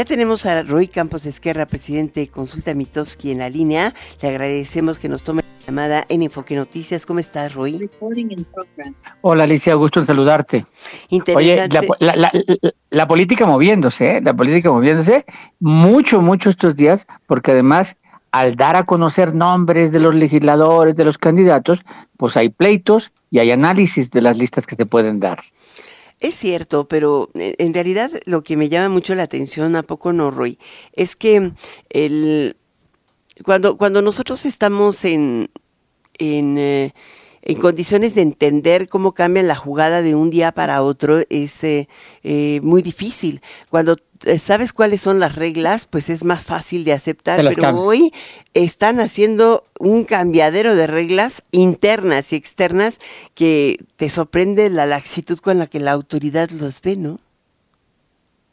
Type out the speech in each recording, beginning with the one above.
Ya tenemos a Roy Campos Esquerra, presidente de Consulta Mitowski en la línea. Le agradecemos que nos tome la llamada en Enfoque Noticias. ¿Cómo estás, Roy? Hola, Alicia, gusto en saludarte. Oye, la, política moviéndose, ¿eh? la política moviéndose mucho, mucho estos días, porque además al dar a conocer nombres de los legisladores, de los candidatos, pues hay pleitos y hay análisis de las listas que se pueden dar. Es cierto, pero eh, en realidad lo que me llama mucho la atención, ¿a poco no, Roy? Es que el, cuando, cuando nosotros estamos en, en, eh, en condiciones de entender cómo cambia la jugada de un día para otro, es eh, muy difícil. Cuando eh, sabes cuáles son las reglas, pues es más fácil de aceptar. Pero hoy están haciendo un cambiadero de reglas internas y externas que te sorprende la laxitud con la que la autoridad los ve, ¿no?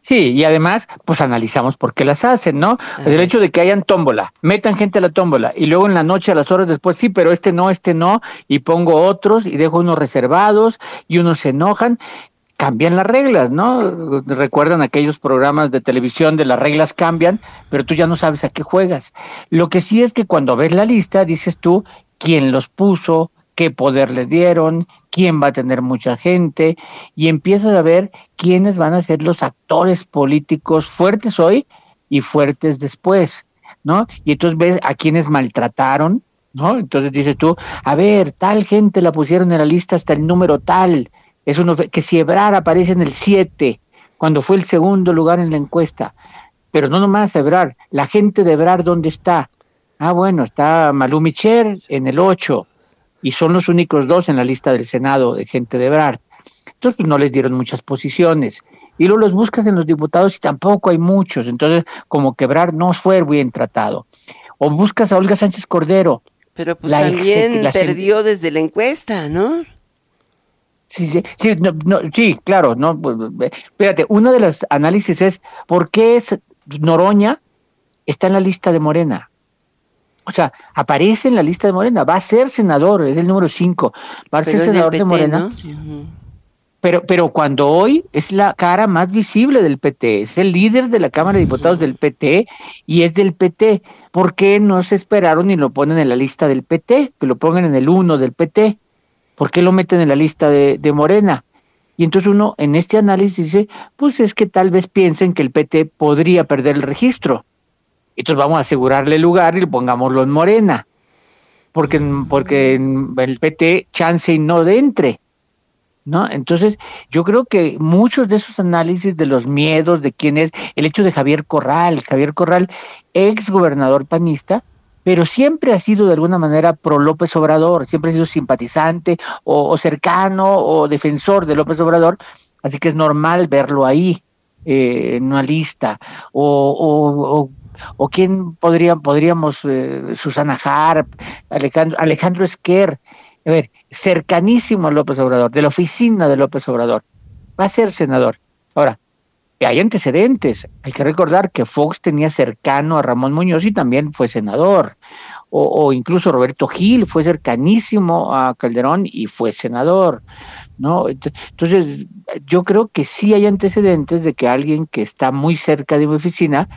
Sí, y además, pues analizamos por qué las hacen, ¿no? el hecho de que hayan tómbola, metan gente a la tómbola y luego en la noche a las horas después, sí, pero este no, este no, y pongo otros y dejo unos reservados y unos se enojan cambian las reglas, ¿no? Recuerdan aquellos programas de televisión de las reglas cambian, pero tú ya no sabes a qué juegas. Lo que sí es que cuando ves la lista dices tú quién los puso, qué poder le dieron, quién va a tener mucha gente y empiezas a ver quiénes van a ser los actores políticos fuertes hoy y fuertes después, ¿no? Y entonces ves a quienes maltrataron, ¿no? Entonces dices tú, a ver, tal gente la pusieron en la lista hasta el número tal, es uno que si Ebrar aparece en el 7, cuando fue el segundo lugar en la encuesta. Pero no nomás Ebrar, la gente de Ebrar, ¿dónde está? Ah, bueno, está Malú Micher en el 8, y son los únicos dos en la lista del Senado de gente de Ebrard. Entonces pues, no les dieron muchas posiciones. Y luego los buscas en los diputados y tampoco hay muchos. Entonces, como que Ebrard no fue bien tratado. O buscas a Olga Sánchez Cordero. Pero pues también perdió desde la encuesta, ¿no? Sí, sí, sí, no, sí, claro, no, espérate, uno de los análisis es por qué es Noroña está en la lista de Morena. O sea, aparece en la lista de Morena, va a ser senador, es el número 5, va a ser senador de Morena. Pero, pero cuando hoy es la cara más visible del PT, es el líder de la Cámara de Diputados del PT y es del PT, ¿por qué no se esperaron y lo ponen en la lista del PT? Que lo pongan en el 1 del PT. ¿Por qué lo meten en la lista de, Morena? Y entonces uno en este análisis dice, pues es que tal vez piensen que el PT podría perder el registro. Entonces vamos a asegurarle el lugar y pongámoslo en Morena. Porque, porque el PT chance y no de entre. ¿No? Entonces, yo creo que muchos de esos análisis de los miedos, de quién es, el hecho de Javier Corral, Javier Corral, ex gobernador panista, pero siempre ha sido de alguna manera pro López Obrador, siempre ha sido simpatizante o, cercano o defensor de López Obrador, así que es normal verlo ahí eh, en una lista. O, o, quién podría, podríamos, eh, Susana Harp, Alejandro, Alejandro Esquer, a ver, cercanísimo a López Obrador, de la oficina de López Obrador, va a ser senador. Ahora, hay antecedentes. Hay que recordar que Fox tenía cercano a Ramón Muñoz y también fue senador. O, incluso Roberto Gil fue cercanísimo a Calderón y fue senador. ¿no? Entonces, yo creo que sí hay antecedentes de que alguien que está muy cerca de mi oficina,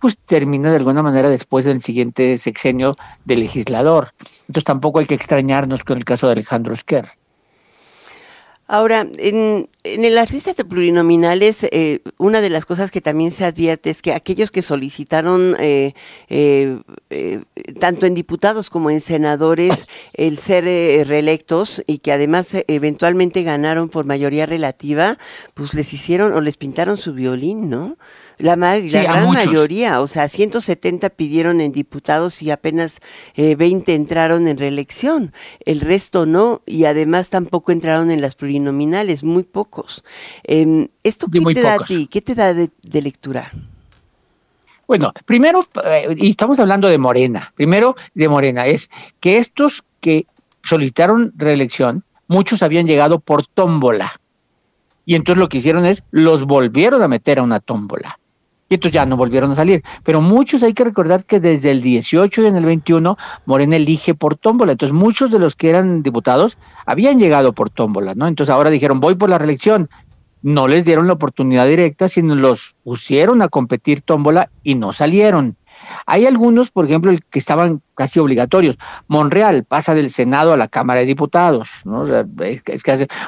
pues termina de alguna manera después del siguiente sexenio de legislador. Entonces tampoco hay que extrañarnos con el caso de Alejandro Esquer. Ahora, en, en las listas de plurinominales, eh, una de las cosas que también se advierte es que aquellos que solicitaron, eh, eh, tanto en diputados como en senadores, el ser reelectos y que además eventualmente ganaron por mayoría relativa, pues les hicieron o les pintaron su violín, ¿no? La, gran mayoría, o sea, 170 pidieron en diputados y apenas 20 entraron en reelección. El resto no, y además tampoco entraron en las plurinominales, muy pocos. Em, ¿Esto qué te da a ti? ¿Qué te da de, lectura? Bueno, primero, eh, y estamos hablando de Morena, primero de Morena, es que estos que solicitaron reelección, muchos habían llegado por tómbola. Y entonces lo que hicieron es, los volvieron a meter a una tómbola y entonces ya no volvieron a salir. Pero muchos hay que recordar que desde el 18 y en el 21 Morena elige por tómbola. Entonces muchos de los que eran diputados habían llegado por tómbola, ¿no? Entonces ahora dijeron, voy por la reelección. no les dieron la oportunidad directa, sino los pusieron a competir tómbola y no salieron. Hay algunos, por ejemplo, que estaban casi obligatorios. Monreal pasa del Senado a la Cámara de Diputados. ¿no? es,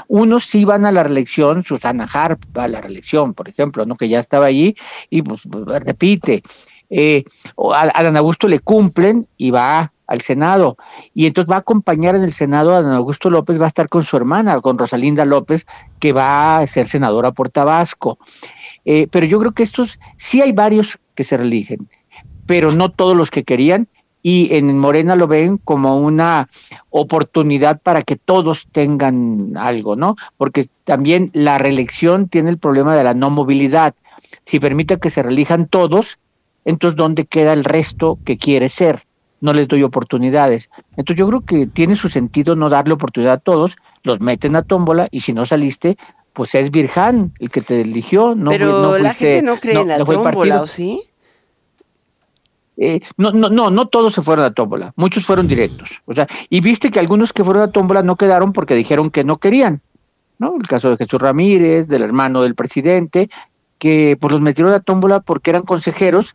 unos sí van a la reelección, Susana Harp va a la reelección, por ejemplo, ¿no? que ya estaba allí y pues repite. Eh, a, a Dan Augusto le cumplen y va al Senado. Y entonces va a acompañar en el Senado a don Augusto López, va a estar con su hermana, con Rosalinda López, que va a ser senadora por Tabasco. Eh, pero yo creo que estos, sí hay varios que se religen, pero no todos los que querían. Y en Morena lo ven como una oportunidad para que todos tengan algo, ¿no? Porque también la reelección tiene el problema de la no movilidad. Si permite que se relijan todos, entonces ¿dónde queda el resto que quiere ser? no les doy oportunidades. Entonces yo creo que tiene su sentido no darle oportunidad a todos, los meten a tómbola y si no saliste, pues es Virjan el que te eligió. No Pero la gente no cree en la tómbola, ¿o sí? Eh, no, no, no, no todos se fueron a tómbola, muchos fueron directos. O sea, y viste que algunos que fueron a tómbola no quedaron porque dijeron que no querían. ¿no? El caso de Jesús Ramírez, del hermano del presidente, que pues los metieron a tómbola porque eran consejeros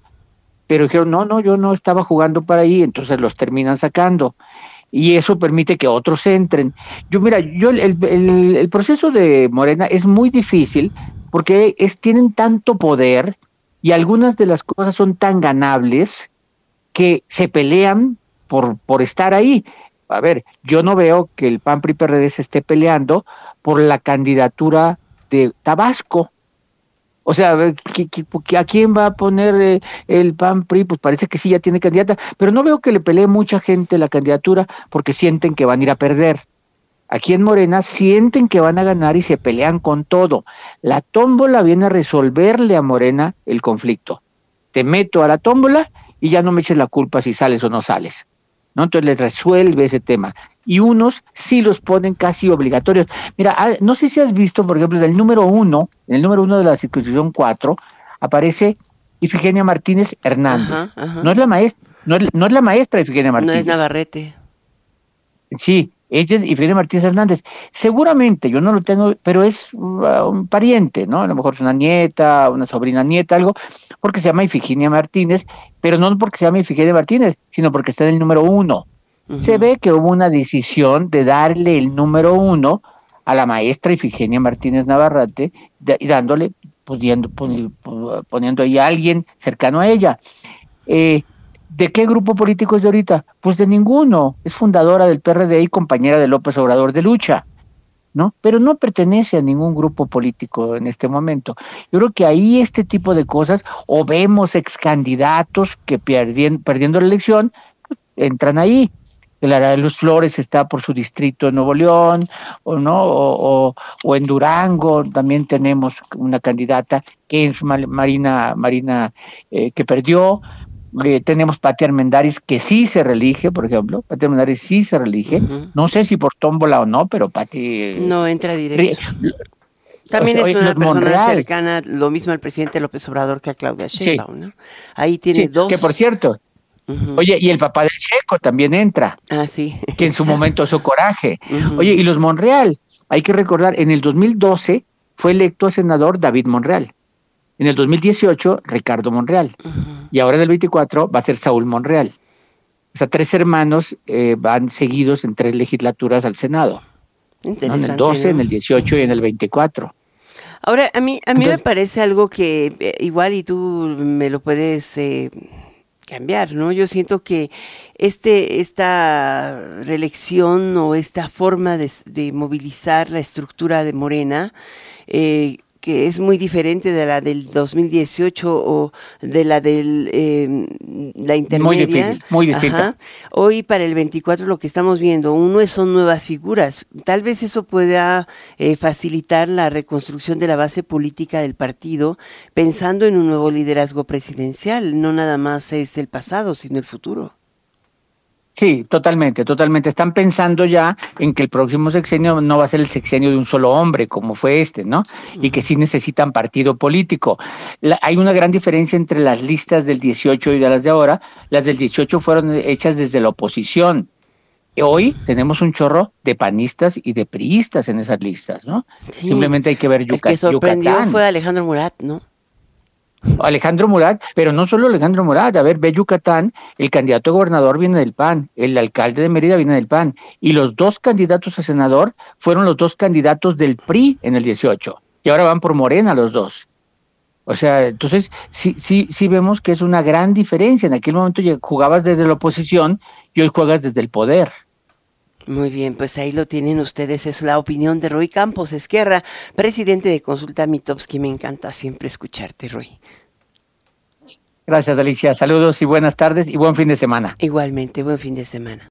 pero dijeron, no, no, yo no estaba jugando para ahí, entonces los terminan sacando. Y eso permite que otros entren. Yo, mira, yo el, el, proceso de Morena es muy difícil porque es, tienen tanto poder y algunas de las cosas son tan ganables que se pelean por, por estar ahí. A ver, yo no veo que el PAN PRI PRD se esté peleando por la candidatura de Tabasco. O sea, a quién va a poner eh, el PAN PRI? Pues parece que sí, ya tiene candidata, pero no veo que le pelee mucha gente la candidatura porque sienten que van a ir a perder. Aquí en Morena sienten que van a ganar y se pelean con todo. La tómbola viene a resolverle a Morena el conflicto. Te meto a la tómbola y ya no me eches la culpa si sales o no sales. ¿no? Entonces les resuelve ese tema. Y unos sí los ponen casi obligatorios. Mira, ah, no sé si has visto, por ejemplo, en el número uno, en el número uno de la circunscripción 4, aparece Ifigenia Martínez Hernández. No es la maestra, no es, no es la maestra Ifigenia Martínez. No es Navarrete. Sí, ella es Ifigenia Martínez Hernández. Seguramente, yo no lo tengo, pero es uh, un pariente, ¿no? A lo mejor es una nieta, una sobrina nieta, algo, porque se llama Ifigenia Martínez, pero no porque se llama Ifigenia Martínez, sino porque está en el número uno. Se ve que hubo una decisión de darle el número uno a la maestra Ifigenia Martínez Navarrete y dándole, poniendo, poniendo ahí a alguien cercano a ella. Eh, ¿De qué grupo político es de ahorita? Pues de ninguno. Es fundadora del PRD y compañera de López Obrador de lucha, ¿no? Pero no pertenece a ningún grupo político en este momento. Yo creo que ahí este tipo de cosas, o vemos ex candidatos que perdiendo, la elección, pues, entran ahí. Clara Luz Flores está por su distrito en Nuevo León, o no, o, en Durango también tenemos una candidata que es Marina, Marina eh, que perdió, eh, tenemos Pati Armendaris que sí se relige, por ejemplo. Pati Armendaris sí se relige. No sé si por tómbola o no, pero Pati. No entra directo. También es una persona cercana, lo mismo al presidente López Obrador que a Claudia Sheinbaum, ¿no? Ahí tiene dos. Que por cierto, Oye, y el papá del Checo también entra. Ah, sí. Que en su momento su coraje. Oye, y los Monreal, hay que recordar, en el 2012 fue electo senador David Monreal. En el 2018, Ricardo Monreal. Y ahora en el 24 va a ser Saúl Monreal. O sea, tres hermanos eh, van seguidos en tres legislaturas al Senado. En el 12, en el 18 y en el 24. Ahora, a mí, a mí me parece algo que eh, igual y tú me lo puedes eh, cambiar, ¿no? Yo siento que este, esta reelección o esta forma de, de movilizar la estructura de Morena eh, que es muy diferente de la del 2018 o de la del eh, la intermedia. Muy difícil, muy distinta. Hoy para el 24 lo que estamos viendo, uno son nuevas figuras. Tal vez eso pueda eh, facilitar la reconstrucción de la base política del partido, pensando en un nuevo liderazgo presidencial. No nada más es el pasado, sino el futuro. Sí, totalmente, totalmente. Están pensando ya en que el próximo sexenio no va a ser el sexenio de un solo hombre, como fue este, ¿no? Y que sí necesitan partido político. hay una gran diferencia entre las listas del 18 y de las de ahora. Las del 18 fueron hechas desde la oposición. hoy tenemos un chorro de panistas y de priistas en esas listas, ¿no? Simplemente hay que ver Yucatán. El que sorprendió fue Alejandro Murat, ¿no? Alejandro Murat, pero no solo Alejandro Murat, a ver, ve Yucatán, el candidato a gobernador viene del PAN, el alcalde de Mérida viene del PAN, y los dos candidatos a senador fueron los dos candidatos del PRI en el 18, y ahora van por Morena los dos. O sea, entonces sí, sí, sí vemos que es una gran diferencia. En aquel momento jugabas desde la oposición y hoy juegas desde el poder. Muy bien, pues ahí lo tienen ustedes. Es la opinión de Roy Campos Esquerra, presidente de Consulta Mitowski. Me encanta siempre escucharte, Roy. Gracias, Alicia. Saludos y buenas tardes y buen fin de semana. Igualmente, buen fin de semana.